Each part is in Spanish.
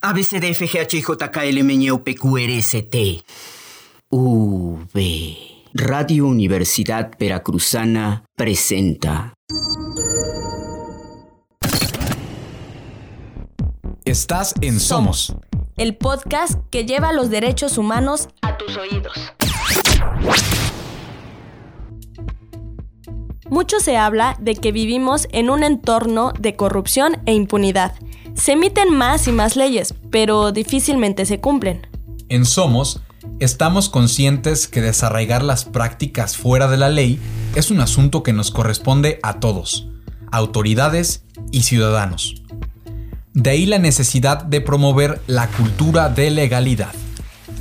ABCDFGHIJKLMNOPQRST. V. Radio Universidad Veracruzana presenta. Estás en Somos, el podcast que lleva los derechos humanos a tus oídos. Mucho se habla de que vivimos en un entorno de corrupción e impunidad. Se emiten más y más leyes, pero difícilmente se cumplen. En Somos, estamos conscientes que desarraigar las prácticas fuera de la ley es un asunto que nos corresponde a todos, autoridades y ciudadanos. De ahí la necesidad de promover la cultura de legalidad.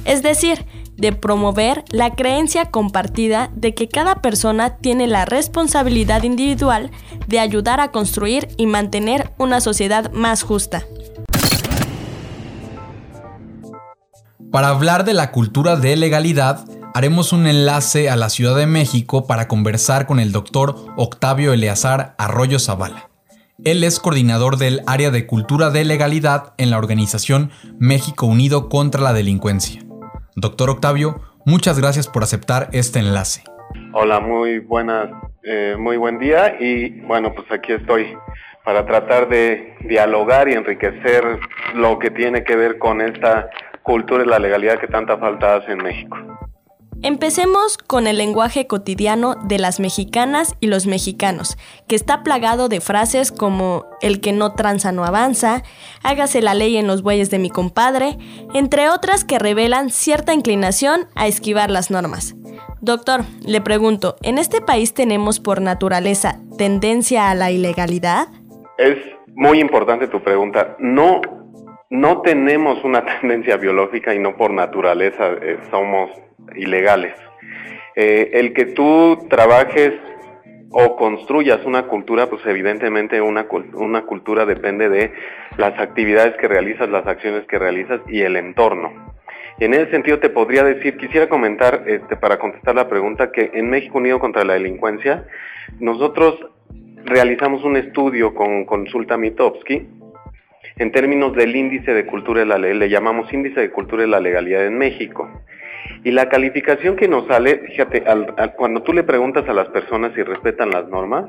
Es decir, de promover la creencia compartida de que cada persona tiene la responsabilidad individual de ayudar a construir y mantener una sociedad más justa. Para hablar de la cultura de legalidad, haremos un enlace a la Ciudad de México para conversar con el doctor Octavio Eleazar Arroyo Zavala. Él es coordinador del área de cultura de legalidad en la organización México Unido contra la Delincuencia. Doctor Octavio, muchas gracias por aceptar este enlace. Hola, muy buenas, eh, muy buen día y bueno, pues aquí estoy para tratar de dialogar y enriquecer lo que tiene que ver con esta cultura y la legalidad que tanta falta hace en México. Empecemos con el lenguaje cotidiano de las mexicanas y los mexicanos, que está plagado de frases como el que no tranza no avanza, hágase la ley en los bueyes de mi compadre, entre otras que revelan cierta inclinación a esquivar las normas. Doctor, le pregunto, ¿en este país tenemos por naturaleza tendencia a la ilegalidad? Es muy importante tu pregunta. No, no tenemos una tendencia biológica y no por naturaleza eh, somos ilegales. Eh, el que tú trabajes o construyas una cultura, pues evidentemente una, una cultura depende de las actividades que realizas, las acciones que realizas y el entorno. En ese sentido te podría decir, quisiera comentar este, para contestar la pregunta que en México Unido contra la Delincuencia, nosotros realizamos un estudio con Consulta Mitowski en términos del índice de cultura de la ley, le llamamos índice de cultura de la legalidad en México. Y la calificación que nos sale, fíjate, cuando tú le preguntas a las personas si respetan las normas,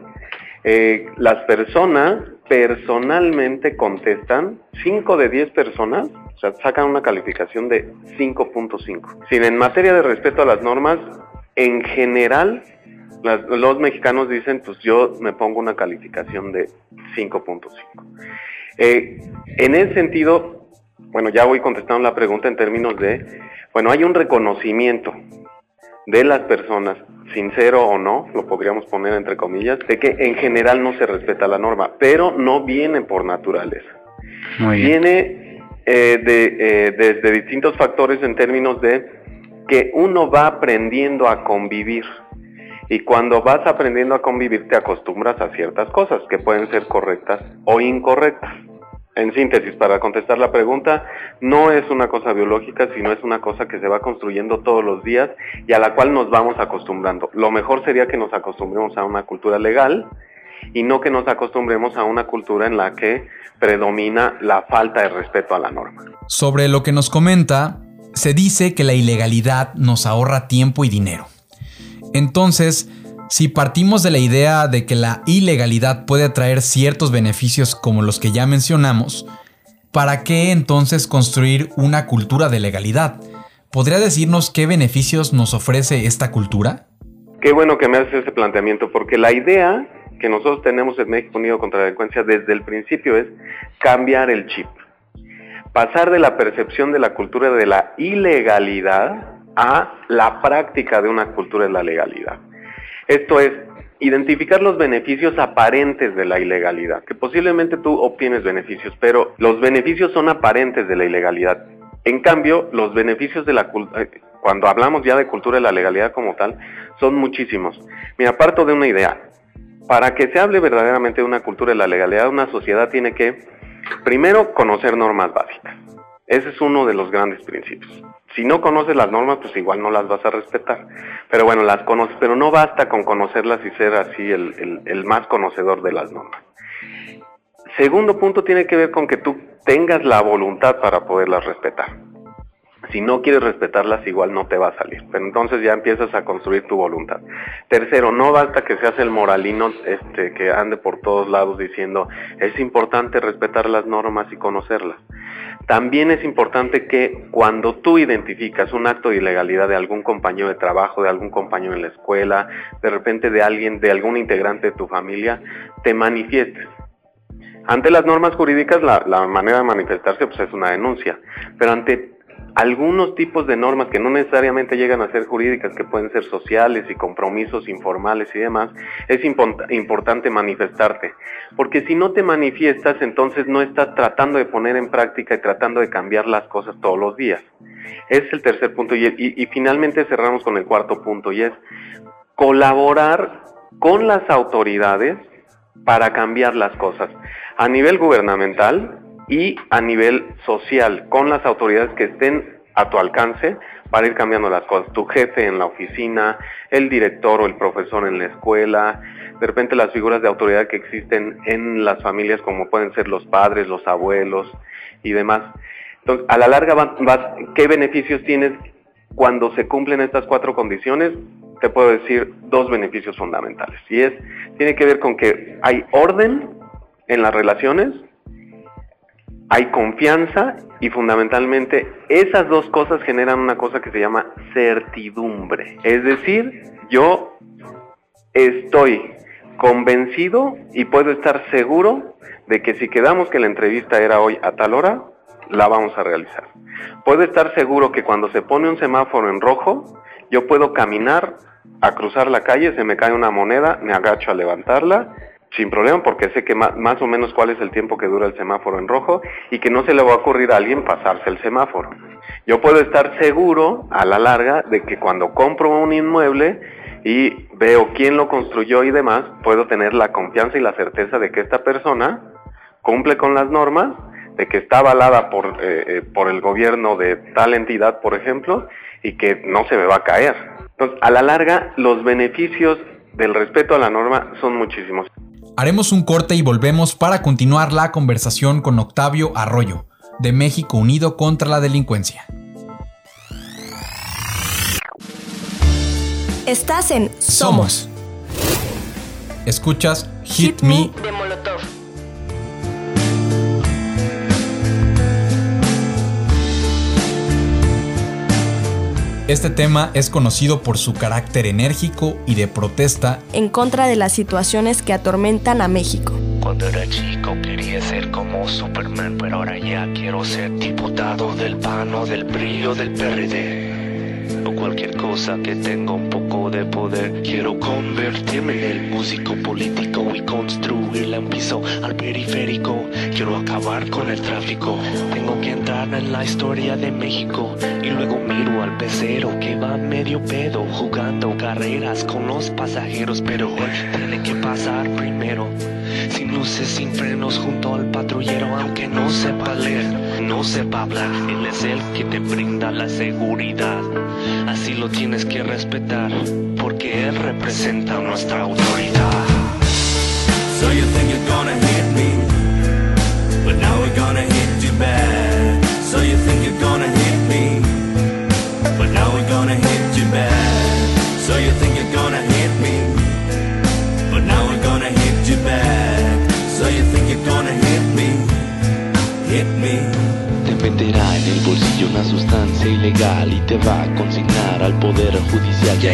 eh, las personas personalmente contestan, 5 de 10 personas, o sea, sacan una calificación de 5.5. Si en materia de respeto a las normas, en general, los mexicanos dicen, pues yo me pongo una calificación de 5.5. Eh, en ese sentido, bueno, ya voy contestando la pregunta en términos de bueno, hay un reconocimiento de las personas, sincero o no, lo podríamos poner entre comillas, de que en general no se respeta la norma, pero no viene por naturaleza. Viene eh, de, eh, desde distintos factores en términos de que uno va aprendiendo a convivir. Y cuando vas aprendiendo a convivir te acostumbras a ciertas cosas que pueden ser correctas o incorrectas en síntesis, para contestar la pregunta, no es una cosa biológica, sino es una cosa que se va construyendo todos los días y a la cual nos vamos acostumbrando. Lo mejor sería que nos acostumbremos a una cultura legal y no que nos acostumbremos a una cultura en la que predomina la falta de respeto a la norma. Sobre lo que nos comenta, se dice que la ilegalidad nos ahorra tiempo y dinero. Entonces, si partimos de la idea de que la ilegalidad puede traer ciertos beneficios como los que ya mencionamos, ¿para qué entonces construir una cultura de legalidad? ¿Podría decirnos qué beneficios nos ofrece esta cultura? Qué bueno que me haces ese planteamiento, porque la idea que nosotros tenemos en México Unido contra la Delincuencia desde el principio es cambiar el chip. Pasar de la percepción de la cultura de la ilegalidad a la práctica de una cultura de la legalidad. Esto es, identificar los beneficios aparentes de la ilegalidad, que posiblemente tú obtienes beneficios, pero los beneficios son aparentes de la ilegalidad. En cambio, los beneficios de la eh, cuando hablamos ya de cultura de la legalidad como tal, son muchísimos. Mira, parto de una idea. Para que se hable verdaderamente de una cultura de la legalidad, una sociedad tiene que, primero, conocer normas básicas. Ese es uno de los grandes principios. Si no conoces las normas, pues igual no las vas a respetar. Pero bueno, las conoces, pero no basta con conocerlas y ser así el, más conocedor de las normas. Segundo punto tiene que ver con que tú tengas la voluntad para poderlas respetar. Si no quieres respetarlas, igual no te va a salir. Pero entonces ya empiezas a construir tu voluntad. Tercero, no basta que seas el moralino este, que ande por todos lados diciendo es importante respetar las normas y conocerlas. También es importante que cuando tú identificas un acto de ilegalidad de algún compañero de trabajo, de algún compañero en la escuela, de repente de alguien, de algún integrante de tu familia, te manifiestes. Ante las normas jurídicas la, la manera de manifestarse pues, es una denuncia, pero ante algunos tipos de normas que no necesariamente llegan a ser jurídicas, que pueden ser sociales y compromisos informales y demás, es importante manifestarte. Porque si no te manifiestas, entonces no estás tratando de poner en práctica y tratando de cambiar las cosas todos los días. Es el tercer punto y, finalmente cerramos con el cuarto punto y es colaborar con las autoridades para cambiar las cosas. A nivel gubernamental, y a nivel social, con las autoridades que estén a tu alcance para ir cambiando las cosas. Tu jefe en la oficina, el director o el profesor en la escuela, de repente las figuras de autoridad que existen en las familias como pueden ser los padres, los abuelos y demás. Entonces, a la larga, vas, ¿qué beneficios tienes cuando se cumplen estas cuatro condiciones? Te puedo decir dos beneficios fundamentales. Y es, tiene que ver con que hay orden en las relaciones, hay confianza y fundamentalmente esas dos cosas generan una cosa que se llama certidumbre. Es decir, yo estoy convencido y puedo estar seguro de que si quedamos que la entrevista era hoy a tal hora, la vamos a realizar. Puedo estar seguro que cuando se pone un semáforo en rojo, yo puedo caminar a cruzar la calle, se me cae una moneda, me agacho a levantarla sin problema porque sé que más, o menos cuál es el tiempo que dura el semáforo en rojo y que no se le va a ocurrir a alguien pasarse el semáforo. Yo puedo estar seguro a la larga de que cuando compro un inmueble y veo quién lo construyó y demás, puedo tener la confianza y la certeza de que esta persona cumple con las normas, de que está avalada por, eh, eh, el gobierno de tal entidad, por ejemplo, y que no se me va a caer. Entonces, a la larga, los beneficios del respeto a la norma son muchísimos. Haremos un corte y volvemos para continuar la conversación con Octavio Arroyo, de México Unido contra la Delincuencia. Estás en Somos. Escuchas Hit, Me de Molotov. Este tema es conocido por su carácter enérgico y de protesta en contra de las situaciones que atormentan a México. Cuando era chico quería ser como Superman, pero ahora ya quiero ser diputado del PAN o del brillo del PRD cualquier cosa que tenga un poco de poder. Quiero convertirme en el músico político y construirle un piso al periférico. Quiero acabar con el tráfico. Tengo que entrar en la historia de México. Y luego miro al pecero que va medio pedo jugando carreras con los pasajeros. Pero él tiene que pasar primero. Sin luces, sin frenos, junto al patrullero, aunque no sepa leer, no sepa hablar. Él es el que te brinda la seguridad. Así lo tienes que respetar, porque él representa nuestra autoridad. So you think you're gonna hit me,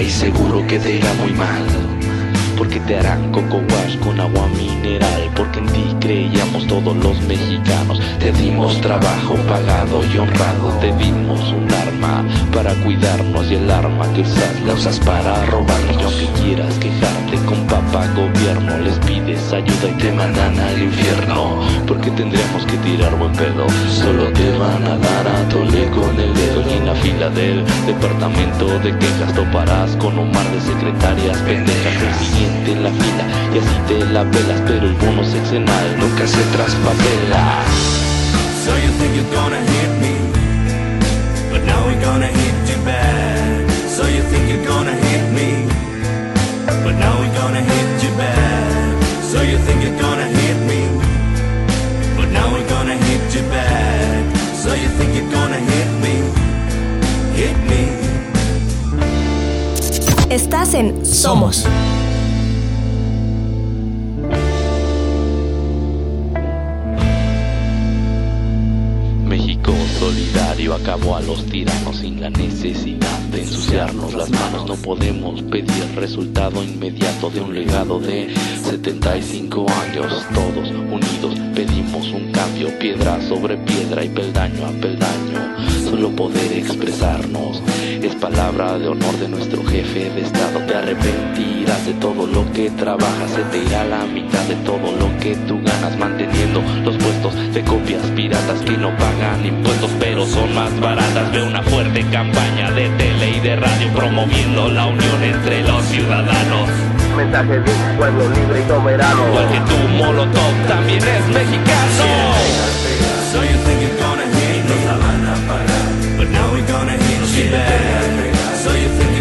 ahí seguro que te irá muy mal porque te harán coco con agua mineral, porque en ti creíamos todos los mexicanos, te dimos trabajo pagado y honrado, te dimos un arma para cuidarnos y el arma que usas la usas para robarnos, y aunque quieras quejarte con papá gobierno, les pides ayuda y te mandan al infierno, porque tendríamos que tirar buen pedo, solo te van a dar a tole con el dedo y en la fila del departamento de quejas toparás con un mar de secretarias pendejas. En la fila y así te la velas, pero el bono sexenal nunca se traspapela. So you think you're gonna hit me, but now we're gonna hit you back. So you think you're gonna hit me, but now we're gonna hit you back. So you think you're gonna hit me, but now we're gonna hit you back. So you think you're gonna hit me, hit me. Estás en Somos. Somos. Solidario acabó a los tiranos sin la necesidad de ensuciarnos las manos. No podemos pedir resultado inmediato de un legado de 75 años. Todos unidos pedimos un cambio, piedra sobre piedra y peldaño a peldaño. Solo poder expresarnos es palabra de honor de nuestro jefe de estado. Te arrepentirás de todo lo que trabajas, se te irá la mitad de todo lo que tú ganas, manteniendo los puestos de copias piratas que no pagan impuestos, pero son más baratas. Ve una fuerte campaña de tele y de radio promoviendo la unión entre los ciudadanos. Mensaje de un pueblo libre y soberano. Igual que tu Molotov también es mexicano. So you think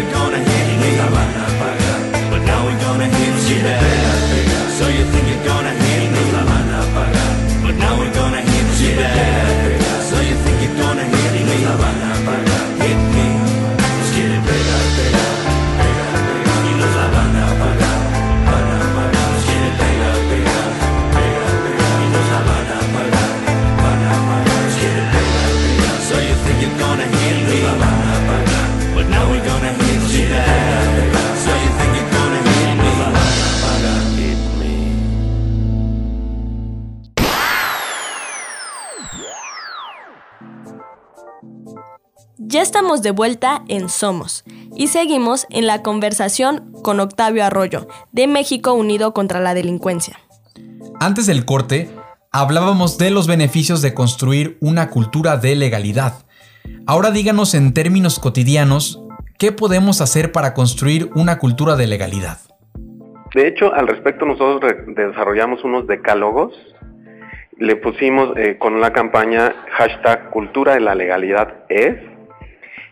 estamos de vuelta en Somos y seguimos en la conversación con Octavio Arroyo, de México Unido contra la Delincuencia. Antes del corte, hablábamos de los beneficios de construir una cultura de legalidad. Ahora díganos en términos cotidianos, ¿qué podemos hacer para construir una cultura de legalidad? De hecho, al respecto nosotros desarrollamos unos decálogos. Le pusimos eh, con la campaña hashtag cultura de la legalidad es.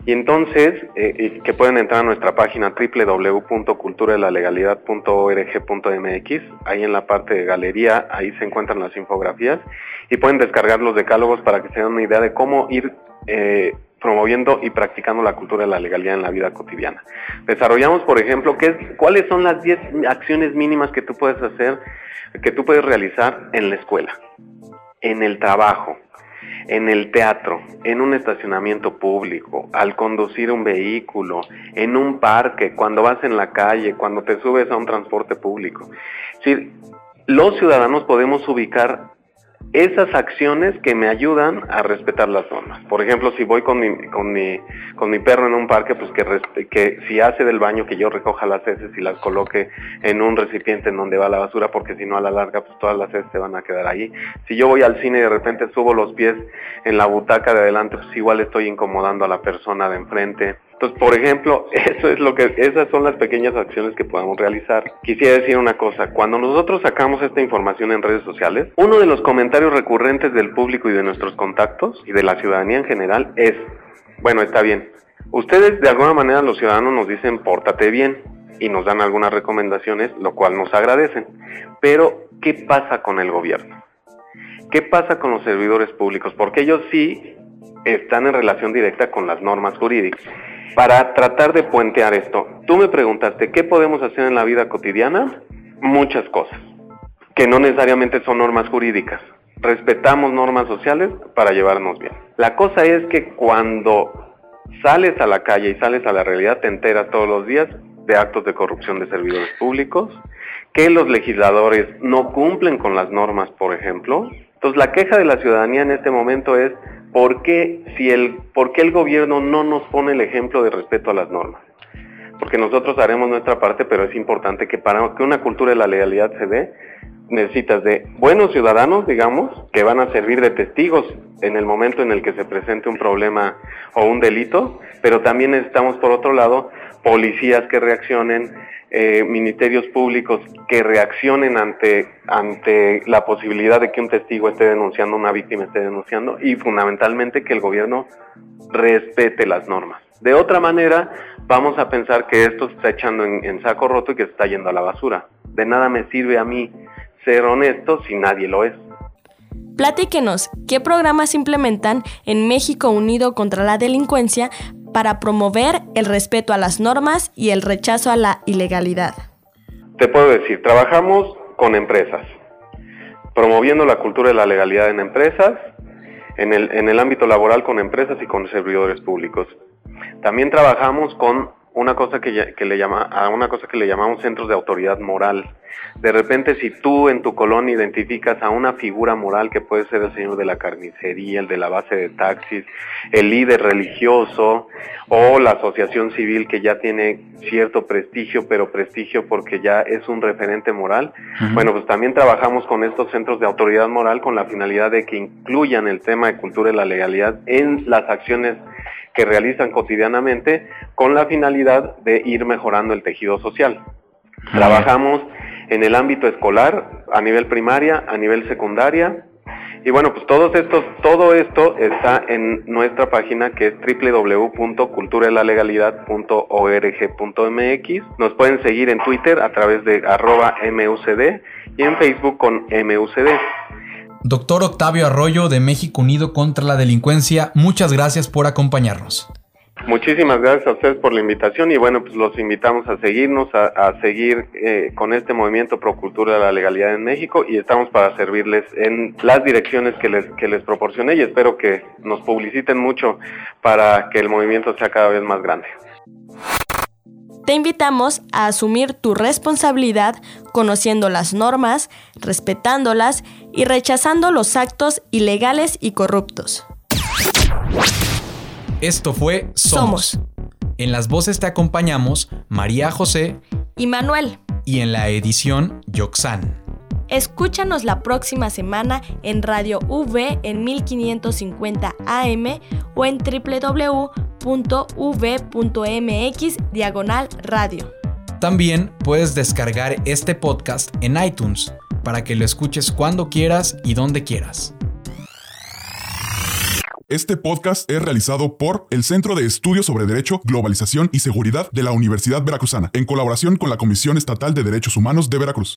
Y entonces, eh, que pueden entrar a nuestra página www.culturadelalegalidad.org.mx. Ahí en la parte de galería, ahí se encuentran las infografías. Y pueden descargar los decálogos para que se den una idea de cómo ir eh, promoviendo y practicando la cultura de la legalidad en la vida cotidiana. Desarrollamos, por ejemplo, qué es, cuáles son las 10 acciones mínimas que tú puedes hacer, que tú puedes realizar en la escuela, en el trabajo, en el teatro, en un estacionamiento público, al conducir un vehículo, en un parque, cuando vas en la calle, cuando te subes a un transporte público. Es los ciudadanos podemos ubicar esas acciones que me ayudan a respetar las normas. Por ejemplo, si voy con mi, con mi, con mi perro en un parque, pues que, que si hace del baño, que yo recoja las heces y las coloque en un recipiente en donde va la basura, porque si no a la larga, pues todas las heces se van a quedar ahí. Si yo voy al cine y de repente subo los pies en la butaca de adelante, pues igual estoy incomodando a la persona de enfrente. Entonces, por ejemplo, eso es lo que, esas son las pequeñas acciones que podemos realizar. Quisiera decir una cosa, cuando nosotros sacamos esta información en redes sociales, uno de los comentarios recurrentes del público y de nuestros contactos y de la ciudadanía en general es, bueno, está bien, ustedes de alguna manera los ciudadanos nos dicen pórtate bien y nos dan algunas recomendaciones, lo cual nos agradecen, pero ¿qué pasa con el gobierno? ¿Qué pasa con los servidores públicos? Porque ellos sí están en relación directa con las normas jurídicas. Para tratar de puentear esto, tú me preguntaste, ¿qué podemos hacer en la vida cotidiana? Muchas cosas, que no necesariamente son normas jurídicas. Respetamos normas sociales para llevarnos bien. La cosa es que cuando sales a la calle y sales a la realidad, te enteras todos los días de actos de corrupción de servidores públicos, que los legisladores no cumplen con las normas, por ejemplo. Entonces la queja de la ciudadanía en este momento es ¿por qué, si el, ¿por qué el gobierno no nos pone el ejemplo de respeto a las normas? Porque nosotros haremos nuestra parte, pero es importante que para que una cultura de la legalidad se dé, necesitas de buenos ciudadanos, digamos, que van a servir de testigos en el momento en el que se presente un problema o un delito, pero también necesitamos, por otro lado, policías que reaccionen, eh, ministerios públicos que reaccionen ante, ante la posibilidad de que un testigo esté denunciando, una víctima esté denunciando, y fundamentalmente que el gobierno respete las normas. De otra manera, vamos a pensar que esto se está echando en, en saco roto y que se está yendo a la basura. De nada me sirve a mí ser honesto si nadie lo es. Platíquenos qué programas implementan en México Unido contra la Delincuencia para promover el respeto a las normas y el rechazo a la ilegalidad? Te puedo decir, trabajamos con empresas, promoviendo la cultura de la legalidad en empresas, en el, ámbito laboral con empresas y con servidores públicos. También trabajamos con una cosa que, ya- que le llama a una cosa que le llamamos centros de autoridad moral. De repente, si tú en tu colonia identificas a una figura moral que puede ser el señor de la carnicería, el de la base de taxis, el líder religioso o la asociación civil que ya tiene cierto prestigio, pero prestigio porque ya es un referente moral, bueno, pues también trabajamos con estos centros de autoridad moral con la finalidad de que incluyan el tema de cultura y la legalidad en las acciones que realizan cotidianamente con la finalidad de ir mejorando el tejido social. Trabajamos en el ámbito escolar, a nivel primaria, a nivel secundaria. Y bueno, pues todos estos, todo esto está en nuestra página que es www.culturalalegalidad.org.mx. Nos pueden seguir en Twitter a través de arroba MUCD y en Facebook con MUCD. Doctor Octavio Arroyo de México Unido contra la Delincuencia, muchas gracias por acompañarnos. Muchísimas gracias a ustedes por la invitación y bueno, pues los invitamos a seguirnos, a, seguir eh, con este movimiento pro cultura de la legalidad en México y estamos para servirles en las direcciones que les, que les proporcioné y espero que nos publiciten mucho para que el movimiento sea cada vez más grande. Te invitamos a asumir tu responsabilidad conociendo las normas, respetándolas y rechazando los actos ilegales y corruptos. Esto fue Somos. Somos. En las voces te acompañamos María José Y Manuel, y en la edición Yoxan. escúchanos la próxima semana en Radio V en 1550 AM o en www.v.mx diagonal radio. También puedes descargar este podcast en iTunes para que lo escuches cuando quieras y donde quieras. Este podcast es realizado por el Centro de Estudios sobre Derecho, Globalización y Seguridad de la Universidad Veracruzana, en colaboración con la Comisión Estatal de Derechos Humanos de Veracruz.